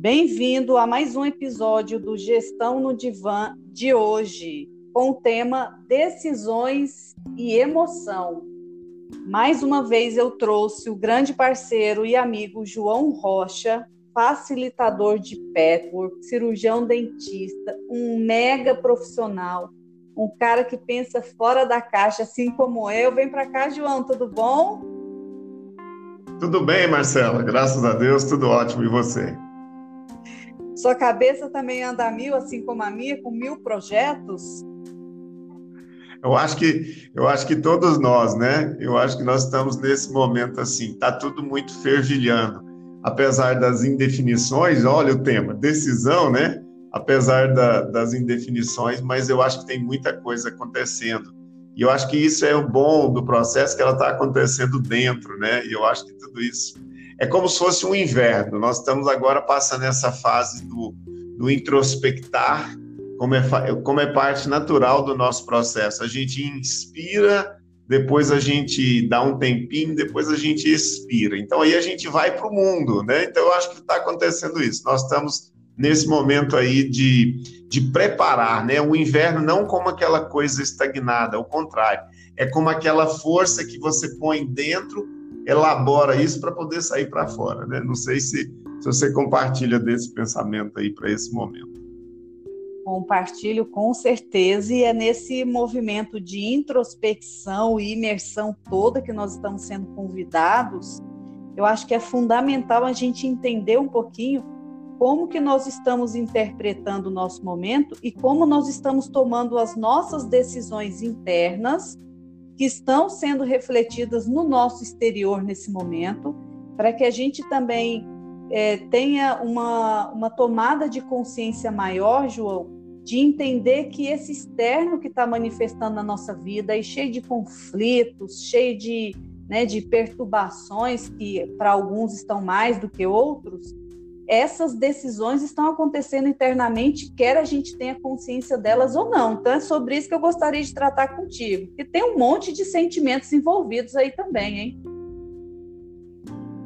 Bem-vindo a mais um episódio do Gestão no Divã de hoje, com o tema Decisões e Emoção. Mais uma vez eu trouxe o grande parceiro e amigo João Rocha, facilitador de petwork, cirurgião dentista, um mega profissional, um cara que pensa fora da caixa, assim como eu. Vem para cá, João, tudo bom? Tudo bem, Marcela, graças a Deus, tudo ótimo. E você? Sua cabeça também anda a mil, assim como a minha, com mil projetos? Eu acho que eu acho que todos nós, né? Eu acho que nós estamos nesse momento assim, tá tudo muito fervilhando, apesar das indefinições. Olha o tema, decisão, né? Apesar da, das indefinições, mas eu acho que tem muita coisa acontecendo. E eu acho que isso é o bom do processo que ela está acontecendo dentro, né? E eu acho que tudo isso é como se fosse um inverno. Nós estamos agora passando essa fase do, do introspectar, como é, como é parte natural do nosso processo. A gente inspira, depois a gente dá um tempinho, depois a gente expira. Então aí a gente vai para o mundo, né? Então eu acho que está acontecendo isso. Nós estamos nesse momento aí de, de preparar, né? O inverno não como aquela coisa estagnada, ao contrário, é como aquela força que você põe dentro elabora isso para poder sair para fora, né? Não sei se, se você compartilha desse pensamento aí para esse momento. Compartilho com certeza, e é nesse movimento de introspecção e imersão toda que nós estamos sendo convidados, eu acho que é fundamental a gente entender um pouquinho como que nós estamos interpretando o nosso momento e como nós estamos tomando as nossas decisões internas que estão sendo refletidas no nosso exterior nesse momento, para que a gente também é, tenha uma, uma tomada de consciência maior, João, de entender que esse externo que está manifestando na nossa vida, e cheio de conflitos, cheio de, né, de perturbações, que para alguns estão mais do que outros, essas decisões estão acontecendo internamente, quer a gente tenha consciência delas ou não. Então, é sobre isso que eu gostaria de tratar contigo, porque tem um monte de sentimentos envolvidos aí também, hein?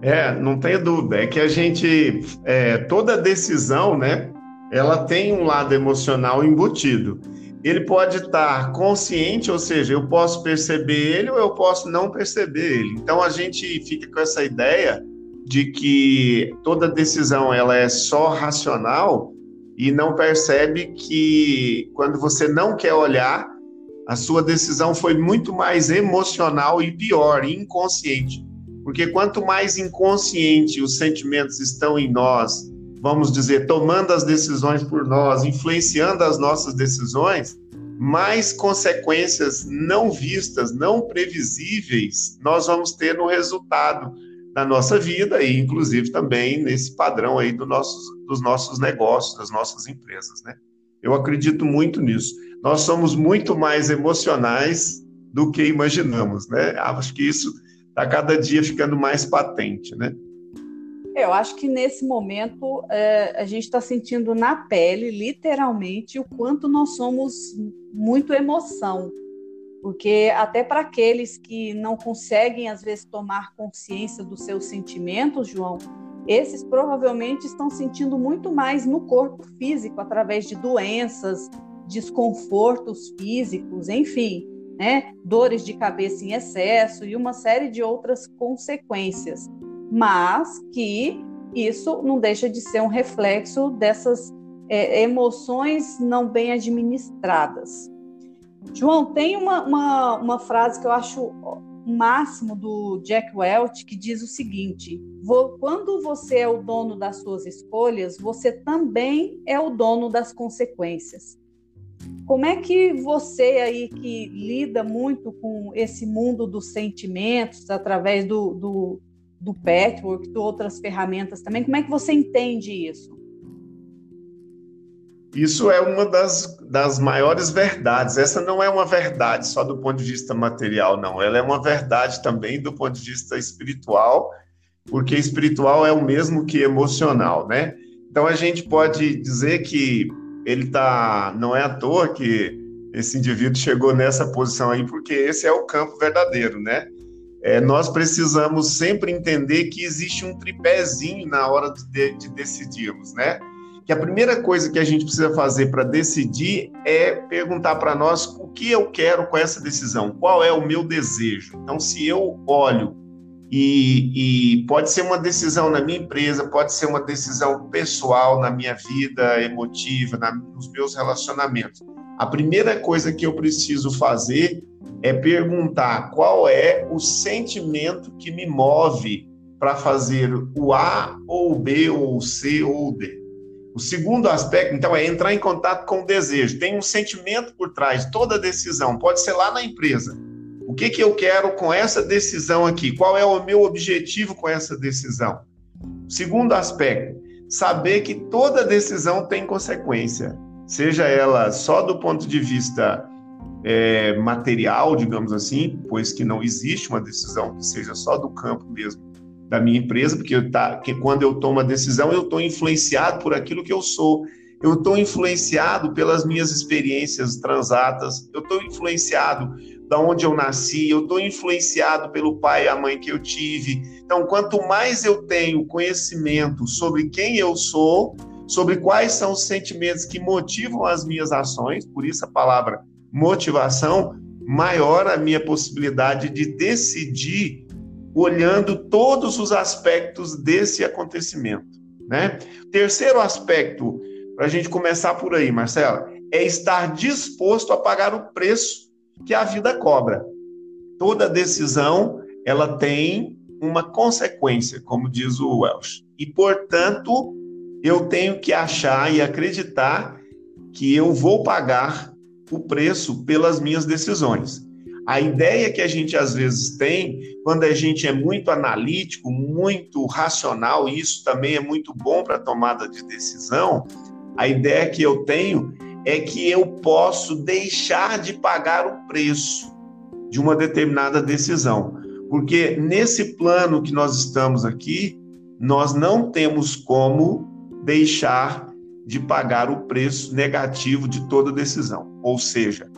É, não tenho dúvida. É que a gente, é, toda decisão, né, ela tem um lado emocional embutido. Ele pode estar consciente, ou seja, eu posso perceber ele ou eu posso não perceber ele. Então a gente fica com essa ideia de que toda decisão ela é só racional e não percebe que quando você não quer olhar, a sua decisão foi muito mais emocional e pior, inconsciente. Porque quanto mais inconsciente os sentimentos estão em nós, vamos dizer, tomando as decisões por nós, influenciando as nossas decisões, mais consequências não vistas, não previsíveis, nós vamos ter no resultado na nossa vida e, inclusive, também nesse padrão aí do nossos, dos nossos negócios, das nossas empresas, né? Eu acredito muito nisso. Nós somos muito mais emocionais do que imaginamos, né? Acho que isso está cada dia ficando mais patente, né? Eu acho que nesse momento é, a gente está sentindo na pele, literalmente, o quanto nós somos muito emoção porque até para aqueles que não conseguem às vezes tomar consciência dos seus sentimentos, João, esses provavelmente estão sentindo muito mais no corpo físico através de doenças, desconfortos físicos, enfim, né, dores de cabeça em excesso e uma série de outras consequências, mas que isso não deixa de ser um reflexo dessas é, emoções não bem administradas. João, tem uma, uma, uma frase que eu acho máximo do Jack Welch que diz o seguinte: quando você é o dono das suas escolhas, você também é o dono das consequências. Como é que você aí que lida muito com esse mundo dos sentimentos através do, do, do patchwork, de outras ferramentas também, como é que você entende isso? Isso é uma das, das maiores verdades. Essa não é uma verdade só do ponto de vista material, não. Ela é uma verdade também do ponto de vista espiritual, porque espiritual é o mesmo que emocional, né? Então a gente pode dizer que ele tá, não é à toa que esse indivíduo chegou nessa posição aí, porque esse é o campo verdadeiro, né? é, nós precisamos sempre entender que existe um tripézinho na hora de, de decidirmos, né? Que a primeira coisa que a gente precisa fazer para decidir é perguntar para nós o que eu quero com essa decisão, qual é o meu desejo. Então, se eu olho e, e, pode ser uma decisão na minha empresa, pode ser uma decisão pessoal na minha vida emotiva, na, nos meus relacionamentos. A primeira coisa que eu preciso fazer é perguntar qual é o sentimento que me move para fazer o A ou o B ou o C ou o D. O segundo aspecto, então, é entrar em contato com o desejo. Tem um sentimento por trás toda decisão, pode ser lá na empresa. O que, que eu quero com essa decisão aqui? Qual é o meu objetivo com essa decisão? Segundo aspecto, saber que toda decisão tem consequência, seja ela só do ponto de vista é, material, digamos assim, pois que não existe uma decisão que seja só do campo mesmo da minha empresa, porque tá, que quando eu tomo a decisão, eu estou influenciado por aquilo que eu sou, eu estou influenciado pelas minhas experiências transatas, eu estou influenciado da onde eu nasci, eu estou influenciado pelo pai e a mãe que eu tive. Então, quanto mais eu tenho conhecimento sobre quem eu sou, sobre quais são os sentimentos que motivam as minhas ações, por isso a palavra motivação, maior a minha possibilidade de decidir olhando todos os aspectos desse acontecimento. Né? Terceiro aspecto, para a gente começar por aí, Marcela, é estar disposto a pagar o preço que a vida cobra. Toda decisão ela tem uma consequência, como diz o Welsh. E, portanto, eu tenho que achar e acreditar que eu vou pagar o preço pelas minhas decisões. A ideia que a gente às vezes tem, quando a gente é muito analítico, muito racional, e isso também é muito bom para tomada de decisão, a ideia que eu tenho é que eu posso deixar de pagar o preço de uma determinada decisão. Porque nesse plano que nós estamos aqui, nós não temos como deixar de pagar o preço negativo de toda decisão. Ou seja,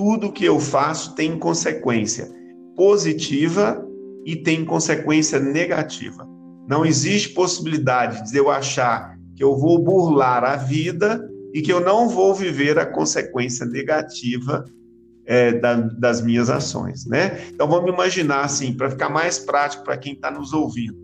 tudo que eu faço tem consequência positiva e tem consequência negativa. Não existe possibilidade de eu achar que eu vou burlar a vida e que eu não vou viver a consequência negativa é, da, das minhas ações, né? Então vamos imaginar assim, para ficar mais prático para quem está nos ouvindo.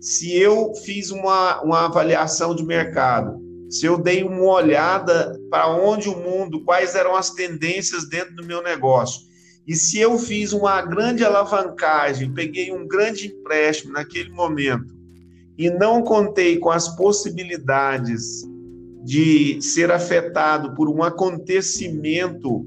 Se eu fiz uma, uma avaliação de mercado se eu dei uma olhada para onde o mundo, quais eram as tendências dentro do meu negócio, e se eu fiz uma grande alavancagem, peguei um grande empréstimo naquele momento e não contei com as possibilidades de ser afetado por um acontecimento,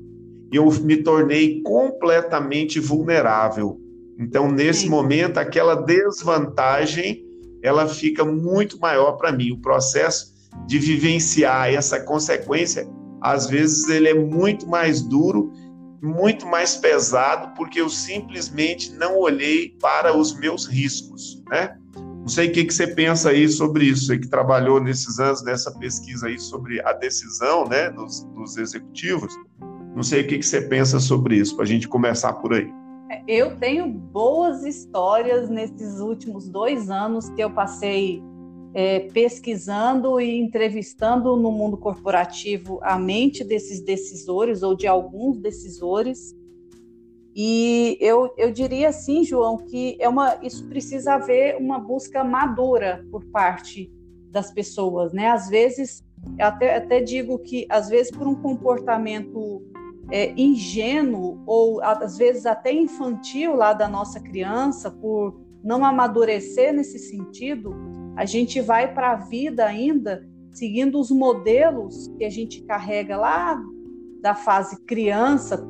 eu me tornei completamente vulnerável. Então, nesse momento, aquela desvantagem ela fica muito maior para mim. O processo de vivenciar essa consequência, às vezes ele é muito mais duro, muito mais pesado, porque eu simplesmente não olhei para os meus riscos, né? Não sei o que, que você pensa aí sobre isso, você que trabalhou nesses anos nessa pesquisa aí sobre a decisão, né, dos, dos executivos. Não sei o que, que você pensa sobre isso, para a gente começar por aí. Eu tenho boas histórias nesses últimos dois anos que eu passei é, pesquisando e entrevistando no mundo corporativo a mente desses decisores ou de alguns decisores. E eu, eu diria assim, João, que é uma, isso precisa haver uma busca madura por parte das pessoas, né? Às vezes, até, até digo que, às vezes, por um comportamento é, ingênuo ou às vezes até infantil lá da nossa criança, por não amadurecer nesse sentido, a gente vai para a vida ainda seguindo os modelos que a gente carrega lá da fase criança,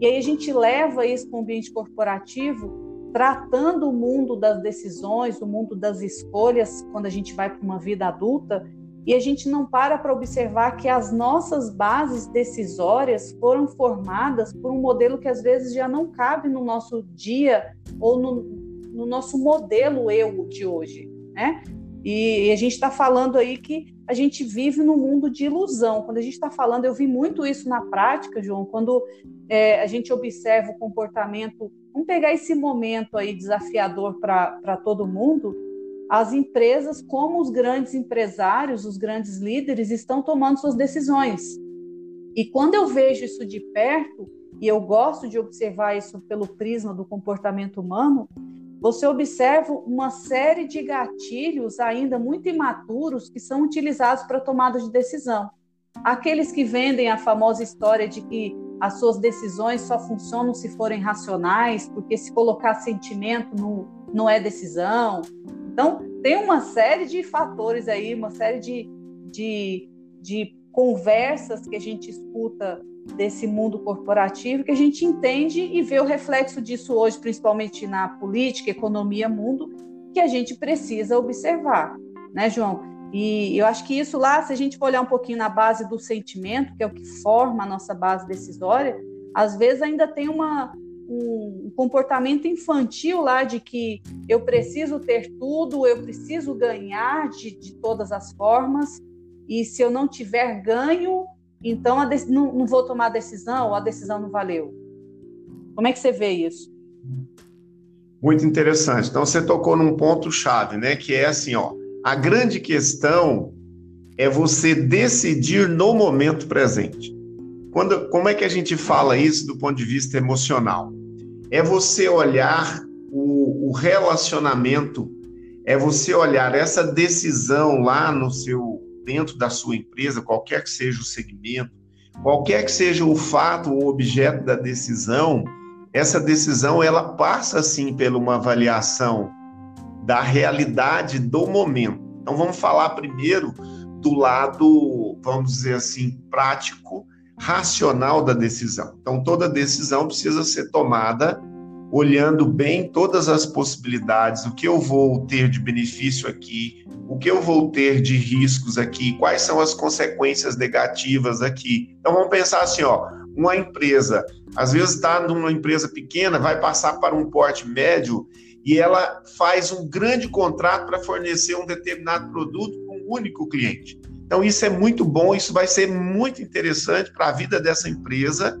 e aí a gente leva isso para o ambiente corporativo, tratando o mundo das decisões, o mundo das escolhas, quando a gente vai para uma vida adulta, e a gente não para para observar que as nossas bases decisórias foram formadas por um modelo que às vezes já não cabe no nosso dia ou no, no nosso modelo eu de hoje né? E a gente está falando aí que a gente vive num mundo de ilusão. Quando a gente está falando, eu vi muito isso na prática, João, quando é, a gente observa o comportamento, vamos pegar esse momento aí desafiador para todo mundo, as empresas, como os grandes empresários, os grandes líderes, estão tomando suas decisões. E quando eu vejo isso de perto, e eu gosto de observar isso pelo prisma do comportamento humano, você observa uma série de gatilhos ainda muito imaturos que são utilizados para tomada de decisão. Aqueles que vendem a famosa história de que as suas decisões só funcionam se forem racionais, porque se colocar sentimento não, não é decisão. Então, tem uma série de fatores aí, uma série de, de, de conversas que a gente escuta desse mundo corporativo que a gente entende e vê o reflexo disso hoje, principalmente na política, economia, mundo, que a gente precisa observar, né, João? E eu acho que isso lá, se a gente for olhar um pouquinho na base do sentimento, que é o que forma a nossa base decisória, às vezes ainda tem uma, um comportamento infantil lá de que eu preciso ter tudo, eu preciso ganhar de, de todas as formas, e se eu não tiver ganho, então não, não, vou tomar a decisão, ou a decisão não valeu. Como é que você vê isso? Muito interessante. Então você tocou num ponto chave, né? Que é assim, ó. A grande questão é você decidir no momento presente. Quando, como é que a gente fala isso do ponto de vista emocional? é você olhar o, o relacionamento, é você olhar essa decisão lá no seu dentro da sua empresa, qualquer que seja o segmento, qualquer que seja o fato ou objeto da decisão, essa decisão ela passa sim por uma avaliação da realidade do momento. Então vamos falar primeiro do lado, vamos dizer assim, prático racional da decisão. Então, toda decisão precisa ser tomada olhando bem todas as possibilidades, o que eu vou ter de benefício aqui, o que eu vou ter de riscos aqui, quais são as consequências negativas aqui. Então vamos pensar assim, ó, uma empresa, às vezes está numa empresa pequena, vai passar para um porte médio e ela faz um grande contrato para fornecer um determinado produto para um único cliente. Então, isso é muito bom, isso vai ser muito interessante para a vida dessa empresa,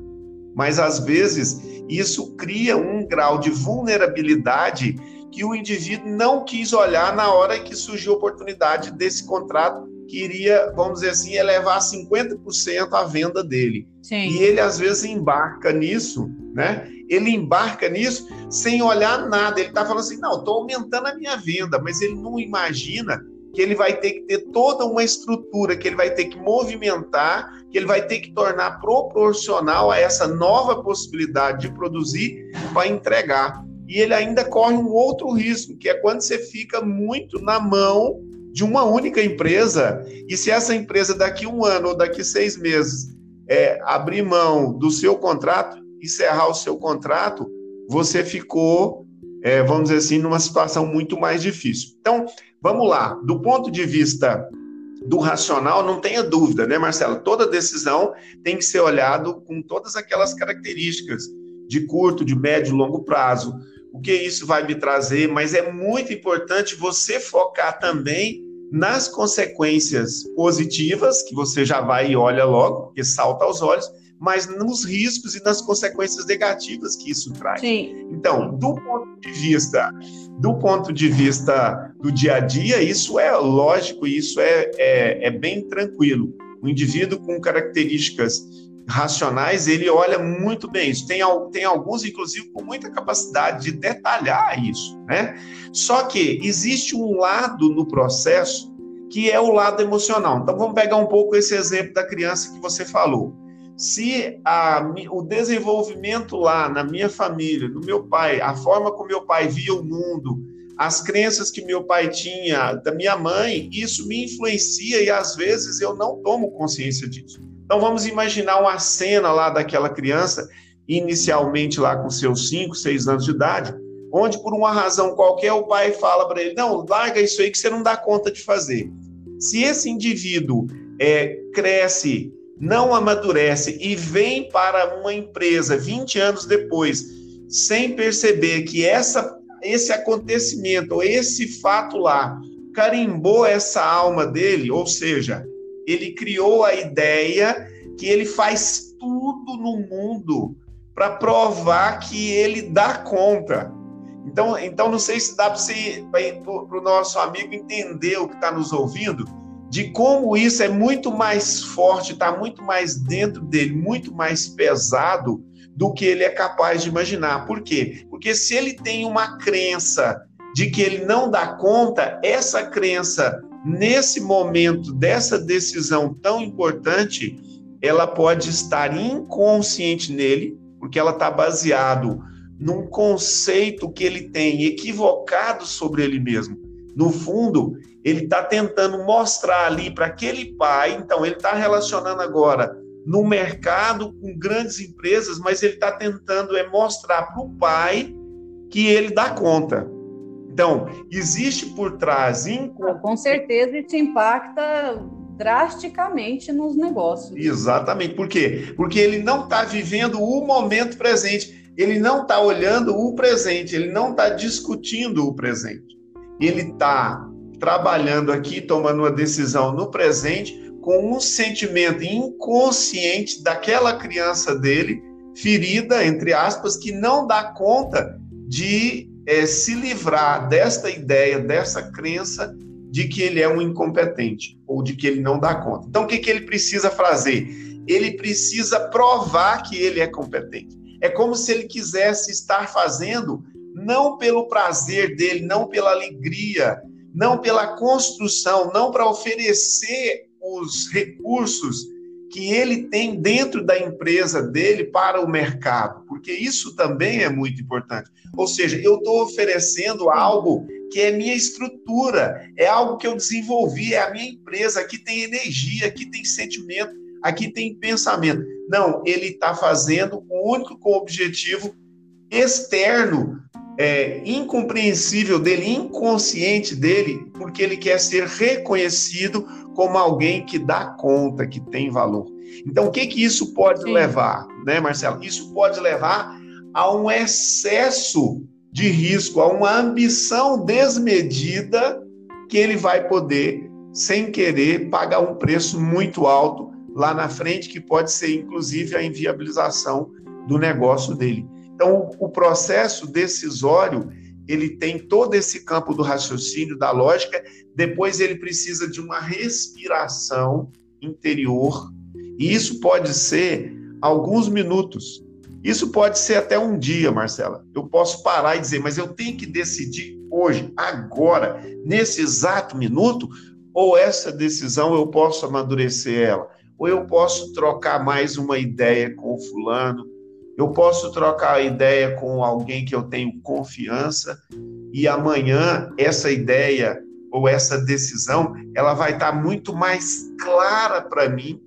mas às vezes isso cria um grau de vulnerabilidade que o indivíduo não quis olhar na hora que surgiu a oportunidade desse contrato que iria, vamos dizer assim, elevar 50% a venda dele. Sim. E ele às vezes embarca nisso, né? Ele embarca nisso sem olhar nada. Ele está falando assim: não, estou aumentando a minha venda, mas ele não imagina que ele vai ter que ter toda uma estrutura, que ele vai ter que movimentar, que ele vai ter que tornar proporcional a essa nova possibilidade de produzir para entregar. E ele ainda corre um outro risco, que é quando você fica muito na mão de uma única empresa, e se essa empresa daqui um ano ou daqui seis meses é, abrir mão do seu contrato, encerrar o seu contrato, você ficou, é, vamos dizer assim, numa situação muito mais difícil. Então, Vamos lá, do ponto de vista do racional, não tenha dúvida, né, Marcelo? Toda decisão tem que ser olhado com todas aquelas características de curto, de médio, longo prazo. O que isso vai me trazer, mas é muito importante você focar também nas consequências positivas, que você já vai e olha logo, porque salta aos olhos, mas nos riscos e nas consequências negativas que isso traz. Sim. Então, do ponto de vista do ponto de vista do dia a dia, isso é lógico, isso é, é, é bem tranquilo. O indivíduo com características racionais, ele olha muito bem isso. Tem, tem alguns, inclusive, com muita capacidade de detalhar isso, né? Só que existe um lado no processo que é o lado emocional. Então, vamos pegar um pouco esse exemplo da criança que você falou se a, o desenvolvimento lá na minha família, no meu pai, a forma como meu pai via o mundo, as crenças que meu pai tinha, da minha mãe, isso me influencia e às vezes eu não tomo consciência disso. Então vamos imaginar uma cena lá daquela criança, inicialmente lá com seus 5, 6 anos de idade, onde por uma razão qualquer o pai fala para ele: não, larga isso aí que você não dá conta de fazer. Se esse indivíduo é, cresce não amadurece e vem para uma empresa 20 anos depois, sem perceber que essa, esse acontecimento, ou esse fato lá, carimbou essa alma dele, ou seja, ele criou a ideia que ele faz tudo no mundo para provar que ele dá conta. Então, então não sei se dá para o nosso amigo entender o que está nos ouvindo, de como isso é muito mais forte, está muito mais dentro dele, muito mais pesado do que ele é capaz de imaginar. Por quê? Porque se ele tem uma crença de que ele não dá conta, essa crença, nesse momento dessa decisão tão importante, ela pode estar inconsciente nele, porque ela está baseado num conceito que ele tem equivocado sobre ele mesmo. No fundo, ele está tentando mostrar ali para aquele pai, então ele está relacionando agora no mercado com grandes empresas, mas ele está tentando é mostrar para o pai que ele dá conta. Então, existe por trás. Ah, com certeza, isso impacta drasticamente nos negócios. Exatamente. Por quê? Porque ele não está vivendo o momento presente, ele não está olhando o presente, ele não está discutindo o presente. Ele está trabalhando aqui, tomando uma decisão no presente, com um sentimento inconsciente daquela criança dele, ferida, entre aspas, que não dá conta de é, se livrar desta ideia, dessa crença de que ele é um incompetente ou de que ele não dá conta. Então, o que, que ele precisa fazer? Ele precisa provar que ele é competente. É como se ele quisesse estar fazendo não pelo prazer dele, não pela alegria, não pela construção, não para oferecer os recursos que ele tem dentro da empresa dele para o mercado, porque isso também é muito importante. Ou seja, eu estou oferecendo algo que é minha estrutura, é algo que eu desenvolvi, é a minha empresa, aqui tem energia, aqui tem sentimento, aqui tem pensamento. Não, ele está fazendo o único com objetivo externo, é, incompreensível dele, inconsciente dele, porque ele quer ser reconhecido como alguém que dá conta, que tem valor. Então, o que que isso pode Sim. levar, né, Marcelo? Isso pode levar a um excesso de risco, a uma ambição desmedida que ele vai poder, sem querer, pagar um preço muito alto lá na frente, que pode ser inclusive a inviabilização do negócio dele. Então, o processo decisório ele tem todo esse campo do raciocínio, da lógica, depois ele precisa de uma respiração interior, e isso pode ser alguns minutos. Isso pode ser até um dia, Marcela. Eu posso parar e dizer, mas eu tenho que decidir hoje, agora, nesse exato minuto, ou essa decisão eu posso amadurecer ela, ou eu posso trocar mais uma ideia com o fulano, eu posso trocar ideia com alguém que eu tenho confiança e amanhã essa ideia ou essa decisão, ela vai estar muito mais clara para mim,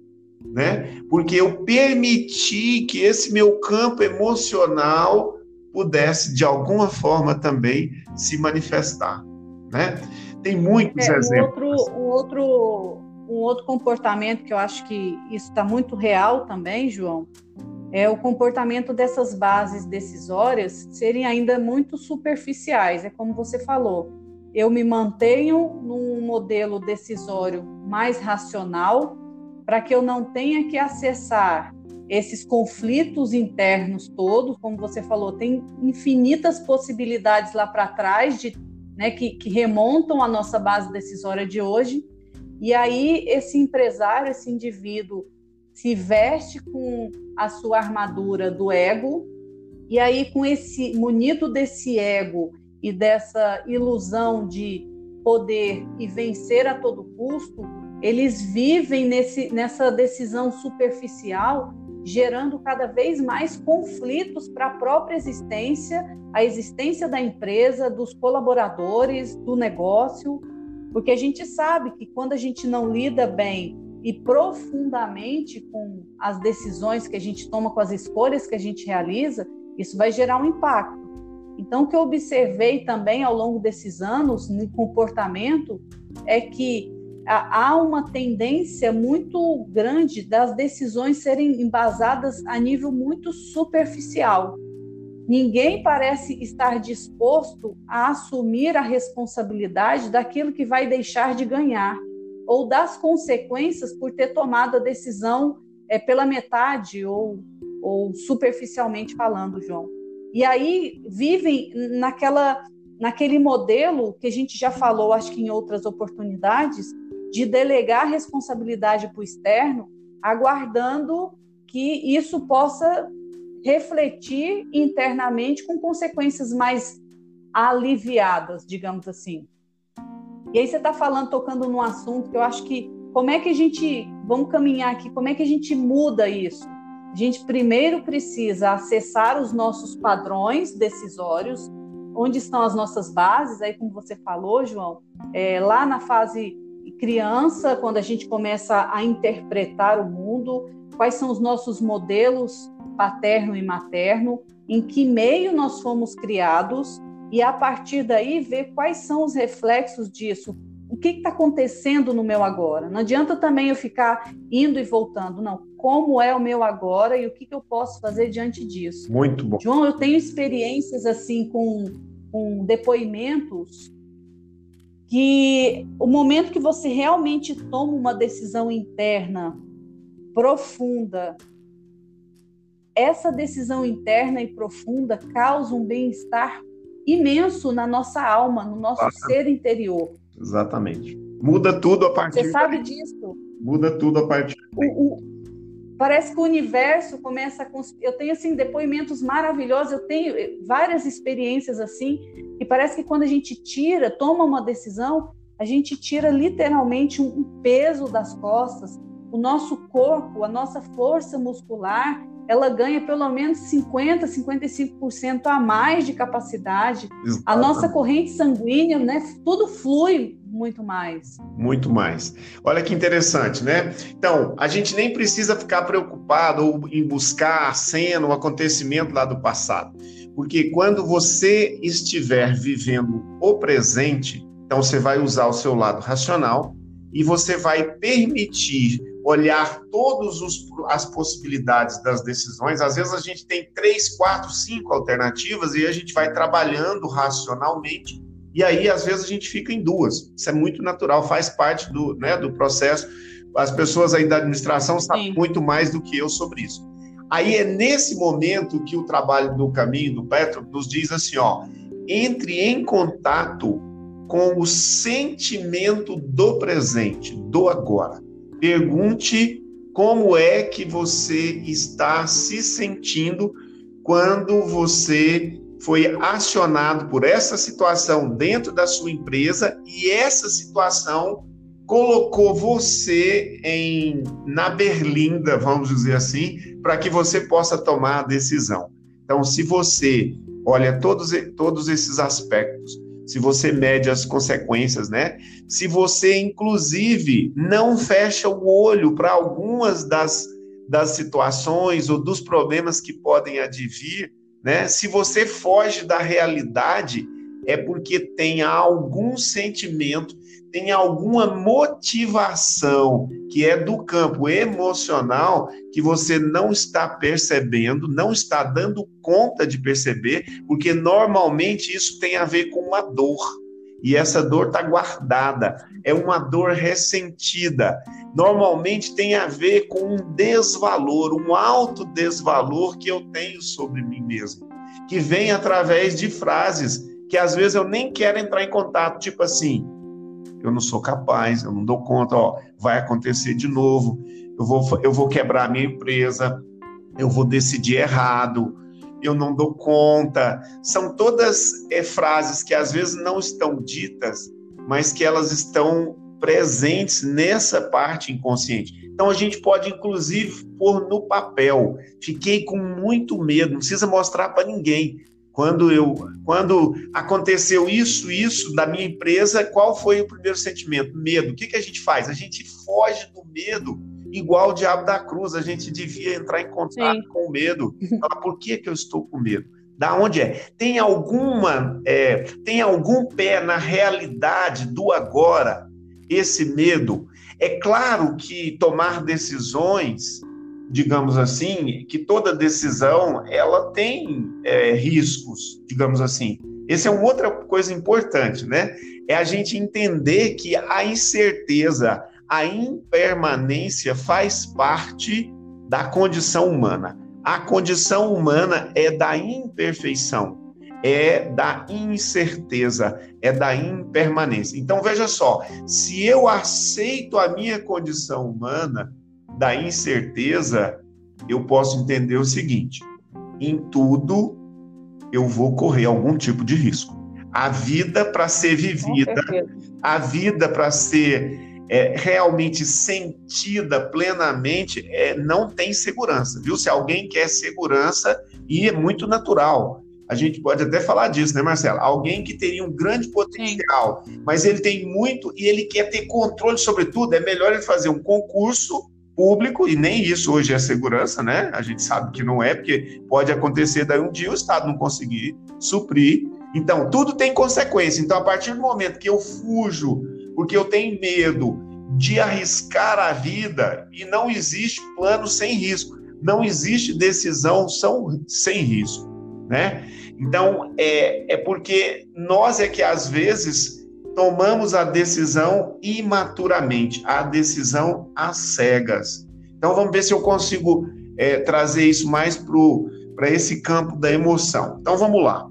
né? Porque eu permiti que esse meu campo emocional pudesse de alguma forma também se manifestar, né? Tem muitos é, exemplos. Um outro, um outro, um outro comportamento que eu acho que isso está muito real também, João, é, o comportamento dessas bases decisórias serem ainda muito superficiais. É como você falou, eu me mantenho num modelo decisório mais racional para que eu não tenha que acessar esses conflitos internos todos, como você falou, tem infinitas possibilidades lá para trás de, né, que, que remontam a nossa base decisória de hoje. E aí esse empresário, esse indivíduo se veste com a sua armadura do ego, e aí com esse munido desse ego e dessa ilusão de poder e vencer a todo custo, eles vivem nesse, nessa decisão superficial, gerando cada vez mais conflitos para a própria existência, a existência da empresa, dos colaboradores, do negócio, porque a gente sabe que quando a gente não lida bem e profundamente com as decisões que a gente toma, com as escolhas que a gente realiza, isso vai gerar um impacto. Então, o que eu observei também ao longo desses anos no comportamento é que há uma tendência muito grande das decisões serem embasadas a nível muito superficial. Ninguém parece estar disposto a assumir a responsabilidade daquilo que vai deixar de ganhar ou das consequências por ter tomado a decisão é, pela metade ou, ou superficialmente falando, João. E aí vivem naquela, naquele modelo que a gente já falou, acho que em outras oportunidades, de delegar responsabilidade para o externo, aguardando que isso possa refletir internamente com consequências mais aliviadas, digamos assim. E aí você está falando, tocando num assunto que eu acho que como é que a gente vamos caminhar aqui? Como é que a gente muda isso? A gente primeiro precisa acessar os nossos padrões decisórios, onde estão as nossas bases, aí como você falou, João, é, lá na fase criança, quando a gente começa a interpretar o mundo, quais são os nossos modelos paterno e materno, em que meio nós fomos criados, e a partir daí ver quais são os reflexos disso o que está acontecendo no meu agora. Não adianta também eu ficar indo e voltando, não. Como é o meu agora e o que, que eu posso fazer diante disso? Muito bom. João, eu tenho experiências assim com, com depoimentos que o momento que você realmente toma uma decisão interna profunda, essa decisão interna e profunda causa um bem-estar imenso na nossa alma, no nosso ser interior. Exatamente. Muda tudo a partir. Você sabe disso? Muda tudo a partir. O, o, parece que o universo começa a. Eu tenho assim depoimentos maravilhosos. Eu tenho várias experiências assim e parece que quando a gente tira, toma uma decisão, a gente tira literalmente um peso das costas. O nosso corpo, a nossa força muscular, ela ganha pelo menos 50, 55% a mais de capacidade. Exatamente. A nossa corrente sanguínea, né, tudo flui muito mais. Muito mais. Olha que interessante, né? Então, a gente nem precisa ficar preocupado em buscar a cena, o acontecimento lá do passado. Porque quando você estiver vivendo o presente, então você vai usar o seu lado racional e você vai permitir olhar todas as possibilidades das decisões. Às vezes a gente tem três, quatro, cinco alternativas e a gente vai trabalhando racionalmente e aí às vezes a gente fica em duas. Isso é muito natural, faz parte do, né, do processo. As pessoas aí da administração sabem Sim. muito mais do que eu sobre isso. Aí é nesse momento que o trabalho do caminho do Petro nos diz assim, ó, entre em contato com o sentimento do presente, do agora. Pergunte como é que você está se sentindo quando você foi acionado por essa situação dentro da sua empresa e essa situação colocou você em na berlinda, vamos dizer assim, para que você possa tomar a decisão. Então, se você olha todos, todos esses aspectos, se você mede as consequências, né? Se você, inclusive, não fecha o olho para algumas das, das situações ou dos problemas que podem advir, né? Se você foge da realidade, é porque tem algum sentimento, tem alguma motivação que é do campo emocional que você não está percebendo, não está dando conta de perceber, porque normalmente isso tem a ver com uma dor. E essa dor está guardada, é uma dor ressentida. Normalmente tem a ver com um desvalor, um alto desvalor que eu tenho sobre mim mesmo, que vem através de frases que às vezes eu nem quero entrar em contato, tipo assim, eu não sou capaz, eu não dou conta, ó, vai acontecer de novo, eu vou, eu vou quebrar a minha empresa, eu vou decidir errado, eu não dou conta. São todas é, frases que às vezes não estão ditas, mas que elas estão presentes nessa parte inconsciente. Então a gente pode inclusive pôr no papel. Fiquei com muito medo, não precisa mostrar para ninguém. Quando eu, quando aconteceu isso, isso da minha empresa, qual foi o primeiro sentimento? Medo. O que, que a gente faz? A gente foge do medo, igual o diabo da cruz. A gente devia entrar em contato Sim. com o medo. Falar, por que, que eu estou com medo? Da onde é? Tem alguma, é, tem algum pé na realidade do agora? Esse medo. É claro que tomar decisões digamos assim, que toda decisão ela tem é, riscos, digamos assim. Essa é uma outra coisa importante, né? É a gente entender que a incerteza, a impermanência faz parte da condição humana. A condição humana é da imperfeição é da incerteza, é da impermanência. Então veja só, se eu aceito a minha condição humana da incerteza, eu posso entender o seguinte: em tudo eu vou correr algum tipo de risco. A vida para ser vivida, a vida para ser é, realmente sentida plenamente, é, não tem segurança, viu? Se alguém quer segurança, e é muito natural a gente pode até falar disso, né, Marcela? Alguém que teria um grande potencial, Sim. mas ele tem muito e ele quer ter controle sobre tudo, é melhor ele fazer um concurso público, e nem isso hoje é segurança, né? A gente sabe que não é, porque pode acontecer daí um dia o Estado não conseguir suprir. Então, tudo tem consequência. Então, a partir do momento que eu fujo, porque eu tenho medo de arriscar a vida, e não existe plano sem risco, não existe decisão sem risco né? Então, é, é porque nós é que às vezes tomamos a decisão imaturamente, a decisão às cegas. Então, vamos ver se eu consigo é, trazer isso mais para esse campo da emoção. Então, vamos lá.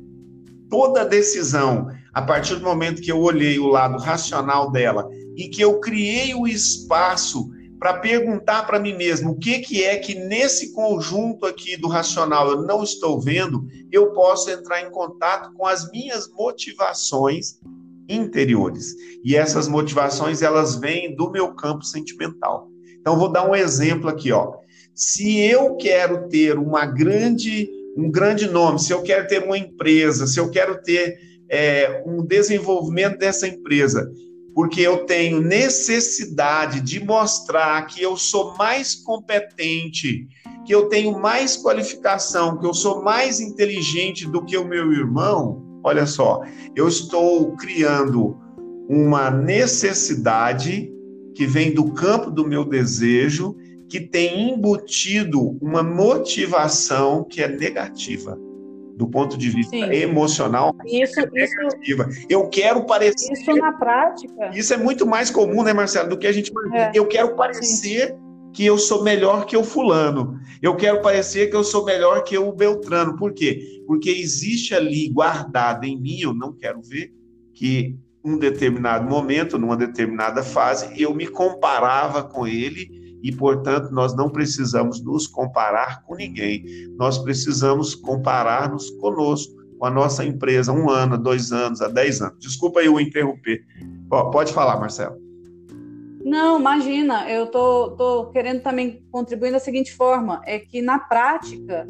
Toda decisão, a partir do momento que eu olhei o lado racional dela e que eu criei o espaço para perguntar para mim mesmo o que, que é que nesse conjunto aqui do racional eu não estou vendo, eu posso entrar em contato com as minhas motivações interiores. E essas motivações elas vêm do meu campo sentimental. Então vou dar um exemplo aqui, ó. Se eu quero ter uma grande um grande nome, se eu quero ter uma empresa, se eu quero ter é, um desenvolvimento dessa empresa, porque eu tenho necessidade de mostrar que eu sou mais competente, que eu tenho mais qualificação, que eu sou mais inteligente do que o meu irmão, olha só, eu estou criando uma necessidade que vem do campo do meu desejo, que tem embutido uma motivação que é negativa do ponto de vista Sim. emocional, isso, é negativa. Isso, eu quero parecer. Isso na prática. Isso é muito mais comum, né, Marcelo, do que a gente. É. Eu quero parecer Sim. Que eu sou melhor que o fulano. Eu quero parecer que eu sou melhor que o Beltrano. Por quê? Porque existe ali guardado em mim, eu não quero ver, que um determinado momento, numa determinada fase, eu me comparava com ele e, portanto, nós não precisamos nos comparar com ninguém. Nós precisamos comparar-nos conosco, com a nossa empresa, um ano, dois anos, há dez anos. Desculpa eu interromper. Pode falar, Marcelo. Não, imagina, eu tô, tô querendo também contribuir da seguinte forma, é que na prática,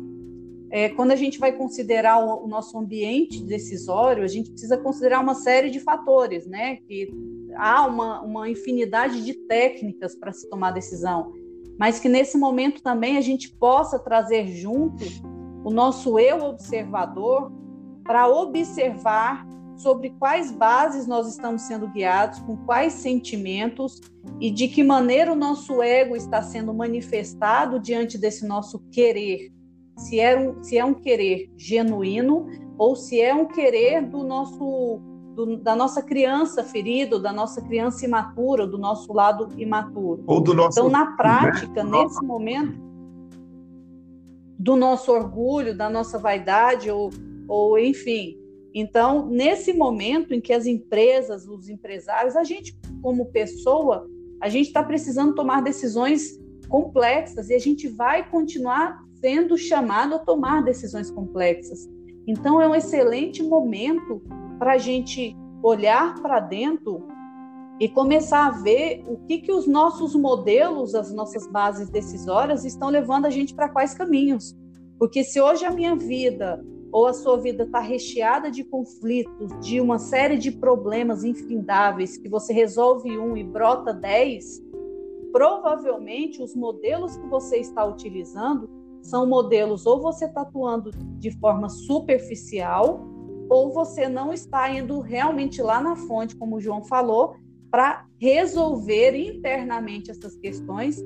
é, quando a gente vai considerar o, o, nosso ambiente decisório, a gente precisa considerar uma série de fatores, né? Que há uma, uma infinidade de técnicas para se tomar decisão, mas que nesse momento também a gente possa trazer junto o nosso eu observador para observar sobre quais bases nós estamos sendo guiados, com quais sentimentos e de que maneira o nosso ego está sendo manifestado diante desse nosso querer. Se é um, se é um querer genuíno ou se é um querer do nosso do, da nossa criança ferida, da nossa criança imatura, do nosso lado imaturo. Ou do nosso então, na prática, né? nesse momento, do nosso orgulho, da nossa vaidade, ou, ou enfim. Então, nesse momento em que as empresas, os empresários, a gente, como pessoa, a gente está precisando tomar decisões complexas e a gente vai continuar sendo chamado a tomar decisões complexas. Então, é um excelente momento para a gente olhar para dentro e começar a ver o que, que os nossos modelos, as nossas bases decisórias estão levando a gente para quais caminhos. Porque se hoje a minha vida ou a sua vida está recheada de conflitos, de uma série de problemas infindáveis, que você resolve um e brota dez, provavelmente os modelos que você está utilizando são modelos ou você está atuando de forma superficial ou você não está indo realmente lá na fonte, como o João falou, para resolver internamente essas questões,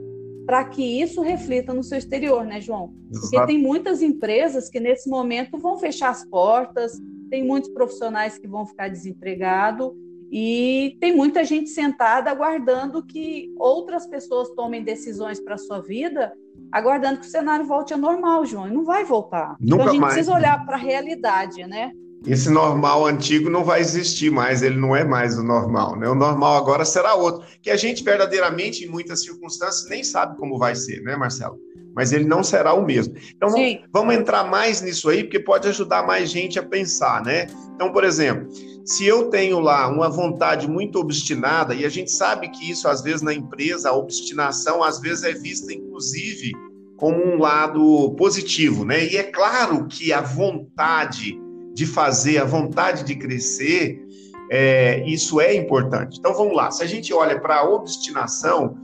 para que isso reflita no seu exterior, né, João? Porque tem muitas empresas que nesse momento vão fechar as portas, tem muitos profissionais que vão ficar desempregados e tem muita gente sentada aguardando que outras pessoas tomem decisões para a sua vida aguardando que o cenário volte ao normal, João. E não vai voltar. Nunca então a gente mais. precisa olhar para a realidade, né? Esse normal antigo não vai existir mais, ele não é mais o normal, né? O normal agora será outro, que a gente verdadeiramente, em muitas circunstâncias, nem sabe como vai ser, né, Marcelo? Mas ele não será o mesmo. Então, vamos, vamos entrar mais nisso aí, porque pode ajudar mais gente a pensar, né? Então, por exemplo, se eu tenho lá uma vontade muito obstinada, e a gente sabe que isso, às vezes, na empresa, a obstinação, às vezes, é vista, inclusive, como um lado positivo, né? E é claro que a vontade de fazer, a vontade de crescer, é, isso é importante. Então vamos lá, se a gente olha para a obstinação,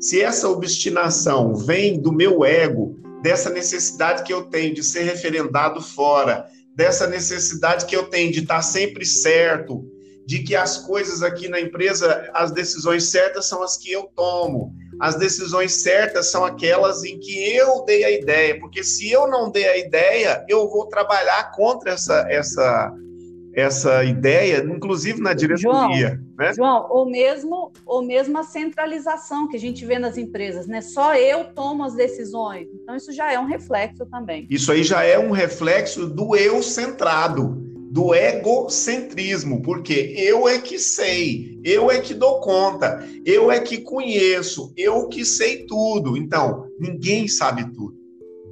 se essa obstinação vem do meu ego, dessa necessidade que eu tenho de ser referendado fora, dessa necessidade que eu tenho de estar sempre certo, de que as coisas aqui na empresa, as decisões certas são as que eu tomo, as decisões certas são aquelas em que eu dei a ideia, porque se eu não dei a ideia, eu vou trabalhar contra essa essa essa ideia, inclusive na diretoria, João, né? João, ou mesmo ou mesmo a centralização que a gente vê nas empresas, né? Só eu tomo as decisões. Então isso já é um reflexo também. Isso aí já é um reflexo do eu centrado do egocentrismo, porque eu é que sei, eu é que dou conta, eu é que conheço, eu que sei tudo. Então, ninguém sabe tudo.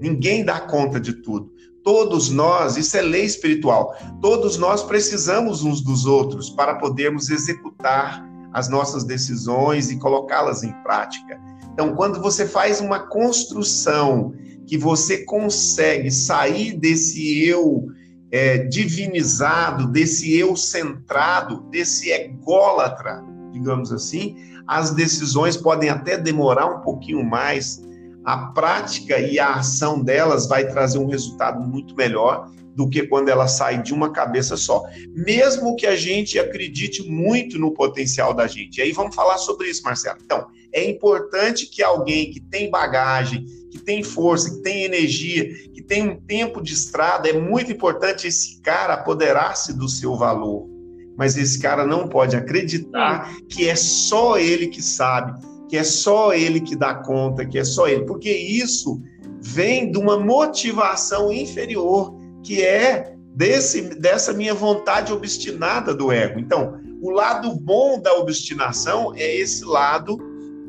Ninguém dá conta de tudo. Todos nós, isso é lei espiritual, todos nós precisamos uns dos outros para podermos executar as nossas decisões e colocá-las em prática. Então, quando você faz uma construção que você consegue sair desse eu é, divinizado, desse eu centrado, desse ególatra, digamos assim, as decisões podem até demorar um pouquinho mais, a prática e a ação delas vai trazer um resultado muito melhor do que quando ela sai de uma cabeça só. Mesmo que a gente acredite muito no potencial da gente. E aí vamos falar sobre isso, Marcelo. Então, é importante que alguém que tem bagagem, que tem força, que tem energia, que tem um tempo de estrada, é muito importante esse cara apoderar-se do seu valor. Mas esse cara não pode acreditar que é só ele que sabe, que é só ele que dá conta, que é só ele, porque isso vem de uma motivação inferior, que é desse, dessa minha vontade obstinada do ego. Então, o lado bom da obstinação é esse lado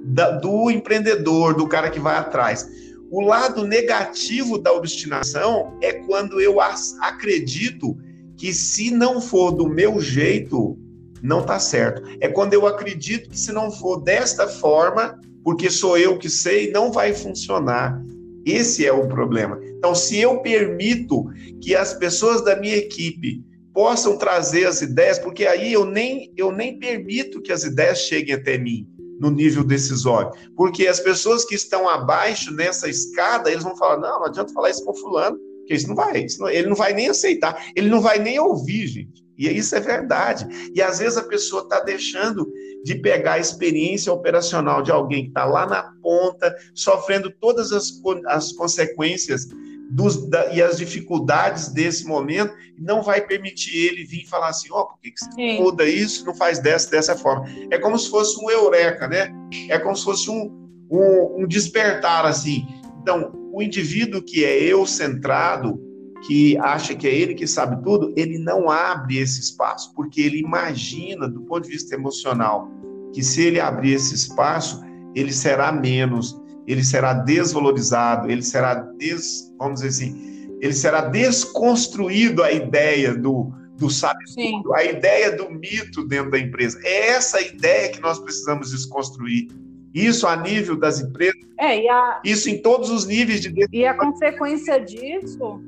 da, do empreendedor, do cara que vai atrás. O lado negativo da obstinação é quando eu acredito que se não for do meu jeito, não está certo. É quando eu acredito que se não for desta forma, porque sou eu que sei, não vai funcionar. Esse é o problema. Então, se eu permito que as pessoas da minha equipe possam trazer as ideias, porque aí eu nem, eu nem permito que as ideias cheguem até mim no nível decisório. Porque as pessoas que estão abaixo nessa escada, eles vão falar: não, não adianta falar isso com fulano, porque isso não vai, isso não, ele não vai nem aceitar, ele não vai nem ouvir, gente. E isso é verdade. E às vezes a pessoa está deixando de pegar a experiência operacional de alguém que está lá na ponta, sofrendo todas as, as consequências dos, da, e as dificuldades desse momento, não vai permitir ele vir falar assim, ó, oh, por que, que você Sim. muda isso, não faz dessa, dessa forma? É como se fosse um eureka, né? É como se fosse um, um, um despertar, assim. Então, o indivíduo que é eu centrado, que acha que é ele que sabe tudo, ele não abre esse espaço, porque ele imagina, do ponto de vista emocional, que se ele abrir esse espaço, ele será menos, ele será desvalorizado, ele será, des, vamos dizer assim, ele será desconstruído a ideia do, do sabe tudo, a ideia do mito dentro da empresa. É essa ideia que nós precisamos desconstruir. Isso a nível das empresas. É, a... Isso em todos os níveis de. E a consequência disso.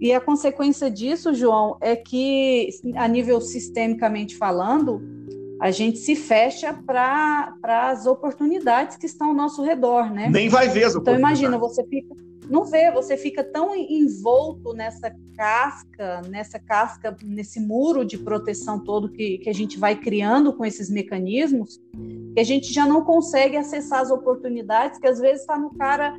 E a consequência disso, João, é que, a nível sistemicamente falando, a gente se fecha para as oportunidades que estão ao nosso redor, né? Nem vai ver as Então imagina, você fica não vê, você fica tão envolto nessa casca, nessa casca, nesse muro de proteção todo que, que a gente vai criando com esses mecanismos, que a gente já não consegue acessar as oportunidades que às vezes está no cara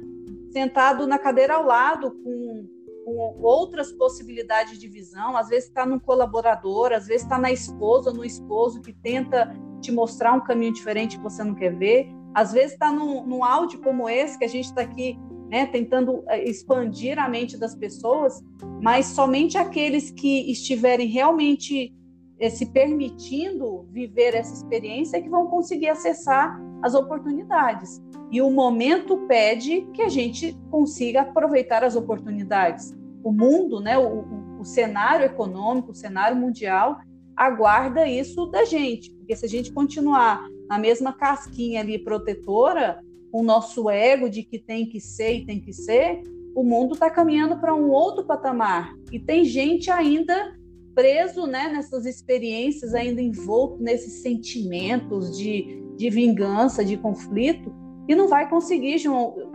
sentado na cadeira ao lado com com outras possibilidades de visão, às vezes está num colaborador, às vezes está na esposa, no esposo que tenta te mostrar um caminho diferente que você não quer ver, Às vezes está num, num áudio como esse, que a gente está aqui né, tentando é, expandir a mente das pessoas, mas somente aqueles que estiverem realmente é, se permitindo viver essa experiência é que vão conseguir acessar as oportunidades. E o momento pede que a gente consiga aproveitar as oportunidades. O mundo, né, o, o, cenário econômico, o cenário mundial, aguarda isso da gente, porque se a gente continuar na mesma casquinha ali protetora, com o nosso ego de que tem que ser e tem que ser, o mundo está caminhando para um outro patamar. E tem gente ainda preso né, nessas experiências, ainda envolto nesses sentimentos de, de vingança, de conflito, e não vai conseguir,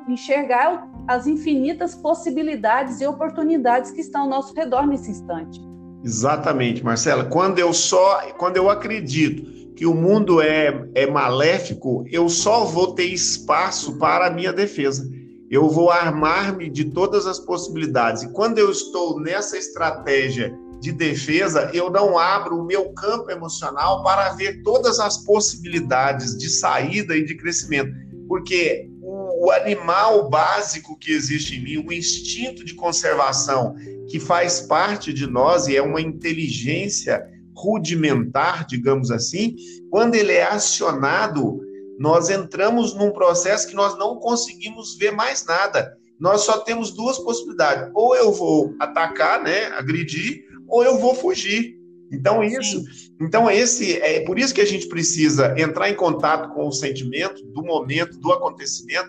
enxergar as infinitas possibilidades e oportunidades que estão ao nosso redor nesse instante. Exatamente, Marcela. Quando eu só, quando eu acredito que o mundo é, é maléfico, eu só vou ter espaço para a minha defesa. Eu vou armar-me de todas as possibilidades. E quando eu estou nessa estratégia de defesa, eu não abro o meu campo emocional para ver todas as possibilidades de saída e de crescimento. Porque o, o animal básico que existe em mim, o instinto de conservação que faz parte de nós e é uma inteligência rudimentar, digamos assim, quando ele é acionado, nós entramos num processo que nós não conseguimos ver mais nada. Nós só temos duas possibilidades: ou eu vou atacar, né, agredir, ou eu vou fugir. Então isso, Sim. então esse é por isso que a gente precisa entrar em contato com o sentimento do momento, do acontecimento,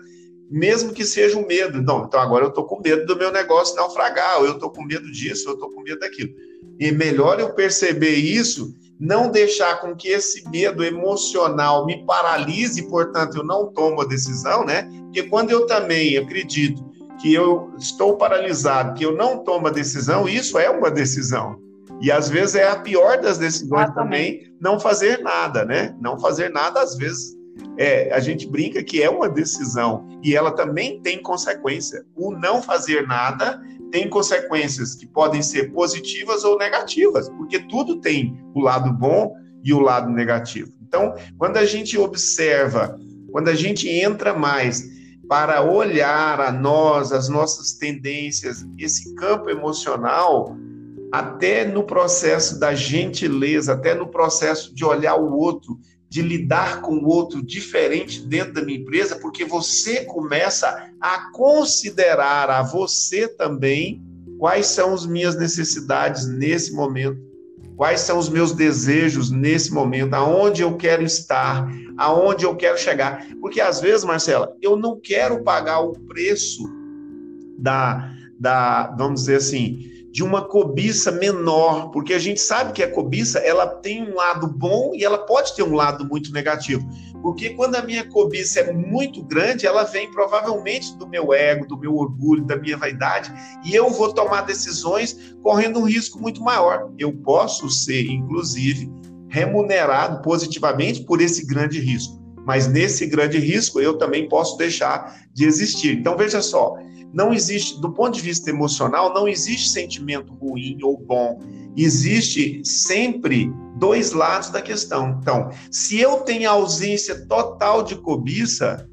mesmo que seja um medo. Não, então agora eu estou com medo do meu negócio naufragar, ou eu estou com medo disso, ou eu estou com medo daquilo. E melhor eu perceber isso, não deixar com que esse medo emocional me paralise, portanto, eu não tomo a decisão, né? Porque quando eu também acredito que eu estou paralisado, que eu não tomo a decisão, isso é uma decisão. E às vezes é a pior das decisões Exatamente. também, não fazer nada, né? Não fazer nada, às vezes, é, a gente brinca que é uma decisão e ela também tem consequência. O não fazer nada tem consequências que podem ser positivas ou negativas, porque tudo tem o lado bom e o lado negativo. Então, quando a gente observa, quando a gente entra mais para olhar a nós, as nossas tendências, esse campo emocional, até no processo da gentileza, até no processo de olhar o outro de lidar com o outro diferente dentro da minha empresa, porque você começa a considerar a você também quais são as minhas necessidades nesse momento, quais são os meus desejos nesse momento, aonde eu quero estar, aonde eu quero chegar. Porque às vezes, Marcela, eu não quero pagar o preço da, da vamos dizer assim, de uma cobiça menor, porque a gente sabe que a cobiça ela tem um lado bom e ela pode ter um lado muito negativo. Porque quando a minha cobiça é muito grande, ela vem provavelmente do meu ego, do meu orgulho, da minha vaidade, e eu vou tomar decisões correndo um risco muito maior. Eu posso ser, inclusive, remunerado positivamente por esse grande risco. Mas nesse grande risco eu também posso deixar de existir. Então veja só, não existe, do ponto de vista emocional, não existe sentimento ruim ou bom. Existe sempre dois lados da questão. Então, se eu tenho ausência total de cobiça,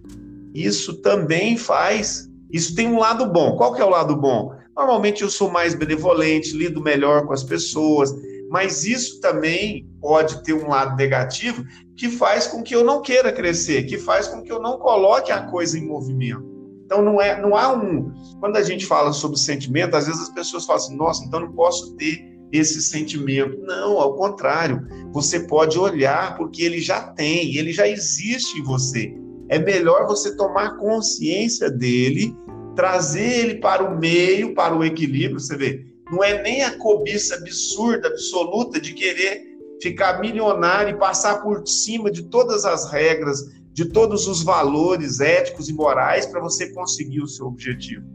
isso também faz. Isso tem um lado bom. Qual que é o lado bom? Normalmente eu sou mais benevolente, lido melhor com as pessoas, mas isso também pode ter um lado negativo que faz com que eu não queira crescer, que faz com que eu não coloque a coisa em movimento. Então não é, não há um. Quando a gente fala sobre sentimento, às vezes as pessoas falam assim: "Nossa, então não posso ter esse sentimento". Não, ao contrário. Você pode olhar porque ele já tem, ele já existe em você. É melhor você tomar consciência dele, trazer ele para o meio, para o equilíbrio, você vê. Não é nem a cobiça absurda, absoluta de querer ficar milionário e passar por cima de todas as regras, de todos os valores éticos e morais para você conseguir o seu objetivo.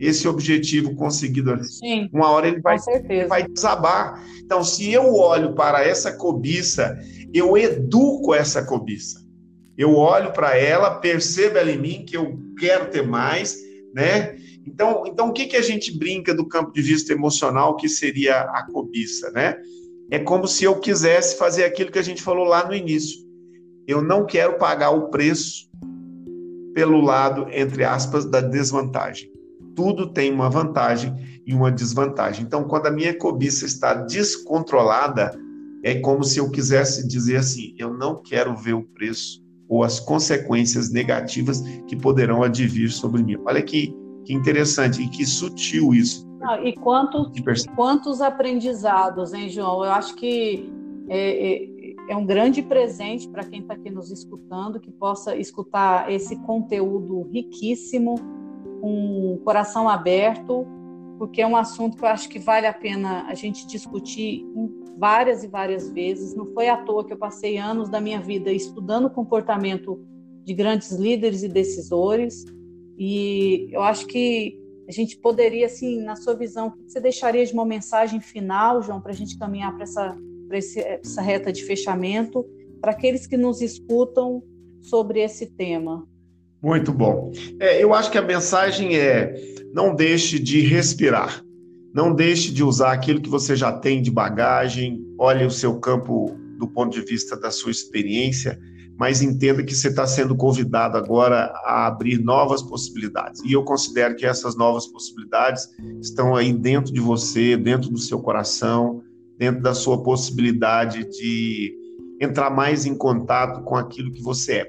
Esse objetivo conseguido ali, Sim, uma hora ele vai, ele vai desabar. Então, se eu olho para essa cobiça, eu educo essa cobiça. Eu olho para ela, percebo ela em mim que eu quero ter mais, né? Então, então o que, que a gente brinca do campo de vista emocional que seria a cobiça, né? É como se eu quisesse fazer aquilo que a gente falou lá no início eu não quero pagar o preço pelo lado, entre aspas, da desvantagem. Tudo tem uma vantagem e uma desvantagem. Então, quando a minha cobiça está descontrolada, é como se eu quisesse dizer assim: eu não quero ver o preço ou as consequências negativas que poderão advir sobre mim. Olha que, que interessante e que sutil isso. Ah, e quantos, quantos aprendizados, hein, João? Eu acho que é, é, é um grande presente para quem está aqui nos escutando, que possa escutar esse conteúdo riquíssimo, com um coração aberto, porque é um assunto que eu acho que vale a pena a gente discutir várias e várias vezes. Não foi à toa que eu passei anos da minha vida estudando o comportamento de grandes líderes e decisores, e eu acho que a gente poderia, assim, na sua visão, o que você deixaria de uma mensagem final, João, para a gente caminhar para essa, essa reta de fechamento, para aqueles que nos escutam sobre esse tema? Muito bom. É, eu acho que a mensagem é: não deixe de respirar, não deixe de usar aquilo que você já tem de bagagem, olhe o seu campo do ponto de vista da sua experiência, mas entenda que você está sendo convidado agora a abrir novas possibilidades. E eu considero que essas novas possibilidades estão aí dentro de você, dentro do seu coração, dentro da sua possibilidade de entrar mais em contato com aquilo que você é.